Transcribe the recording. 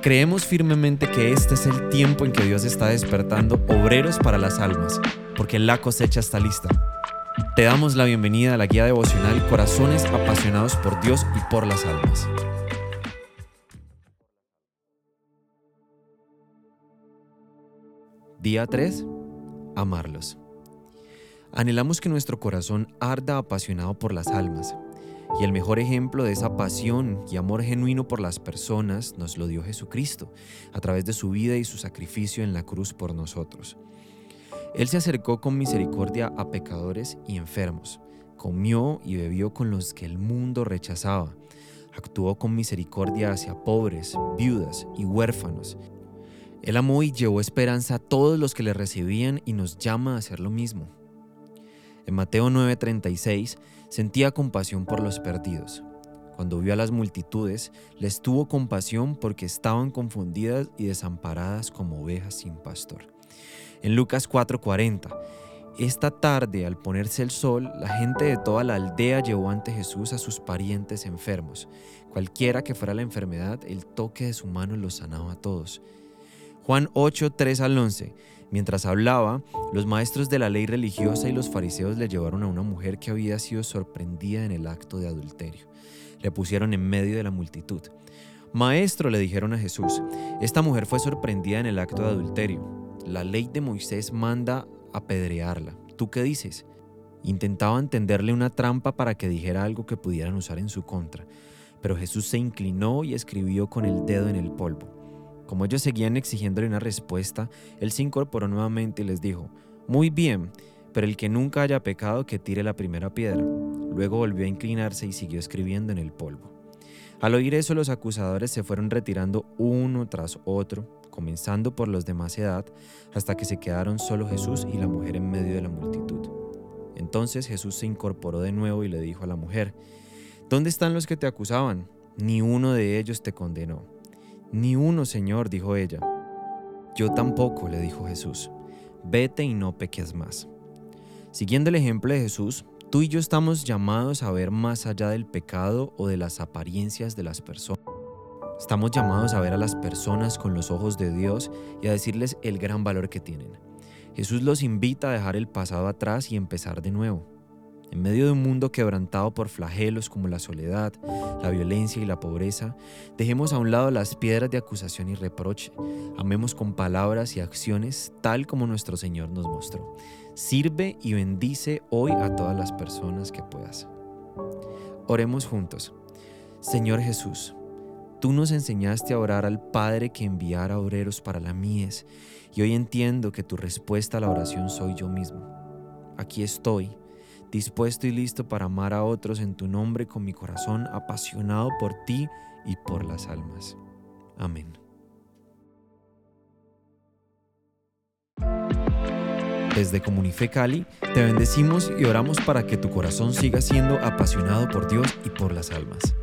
Creemos firmemente que este es el tiempo en que Dios está despertando obreros para las almas, porque la cosecha está lista. Te damos la bienvenida a la guía devocional Corazones apasionados por Dios y por las almas. Día 3. Amarlos. Anhelamos que nuestro corazón arda apasionado por las almas y el mejor ejemplo de esa pasión y amor genuino por las personas nos lo dio Jesucristo a través de su vida y su sacrificio en la cruz por nosotros. Él se acercó con misericordia a pecadores y enfermos, comió y bebió con los que el mundo rechazaba, actuó con misericordia hacia pobres, viudas y huérfanos. Él amó y llevó esperanza a todos los que le recibían y nos llama a hacer lo mismo. En Mateo 9:36 sentía compasión por los perdidos. Cuando vio a las multitudes, les tuvo compasión porque estaban confundidas y desamparadas como ovejas sin pastor. En Lucas 4:40, esta tarde, al ponerse el sol, la gente de toda la aldea llevó ante Jesús a sus parientes enfermos. Cualquiera que fuera la enfermedad, el toque de su mano los sanaba a todos. Juan 8, 3 al 11. Mientras hablaba, los maestros de la ley religiosa y los fariseos le llevaron a una mujer que había sido sorprendida en el acto de adulterio. Le pusieron en medio de la multitud. Maestro, le dijeron a Jesús, esta mujer fue sorprendida en el acto de adulterio. La ley de Moisés manda apedrearla. ¿Tú qué dices? Intentaban tenderle una trampa para que dijera algo que pudieran usar en su contra, pero Jesús se inclinó y escribió con el dedo en el polvo. Como ellos seguían exigiéndole una respuesta, él se incorporó nuevamente y les dijo, Muy bien, pero el que nunca haya pecado que tire la primera piedra. Luego volvió a inclinarse y siguió escribiendo en el polvo. Al oír eso, los acusadores se fueron retirando uno tras otro, comenzando por los de más edad, hasta que se quedaron solo Jesús y la mujer en medio de la multitud. Entonces Jesús se incorporó de nuevo y le dijo a la mujer, ¿Dónde están los que te acusaban? Ni uno de ellos te condenó. Ni uno, Señor, dijo ella. Yo tampoco, le dijo Jesús. Vete y no peques más. Siguiendo el ejemplo de Jesús, tú y yo estamos llamados a ver más allá del pecado o de las apariencias de las personas. Estamos llamados a ver a las personas con los ojos de Dios y a decirles el gran valor que tienen. Jesús los invita a dejar el pasado atrás y empezar de nuevo. En medio de un mundo quebrantado por flagelos como la soledad, la violencia y la pobreza, dejemos a un lado las piedras de acusación y reproche. Amemos con palabras y acciones tal como nuestro Señor nos mostró. Sirve y bendice hoy a todas las personas que puedas. Oremos juntos. Señor Jesús, tú nos enseñaste a orar al Padre que enviara obreros para la mies y hoy entiendo que tu respuesta a la oración soy yo mismo. Aquí estoy dispuesto y listo para amar a otros en tu nombre con mi corazón apasionado por ti y por las almas. Amén. Desde Comunife Cali te bendecimos y oramos para que tu corazón siga siendo apasionado por Dios y por las almas.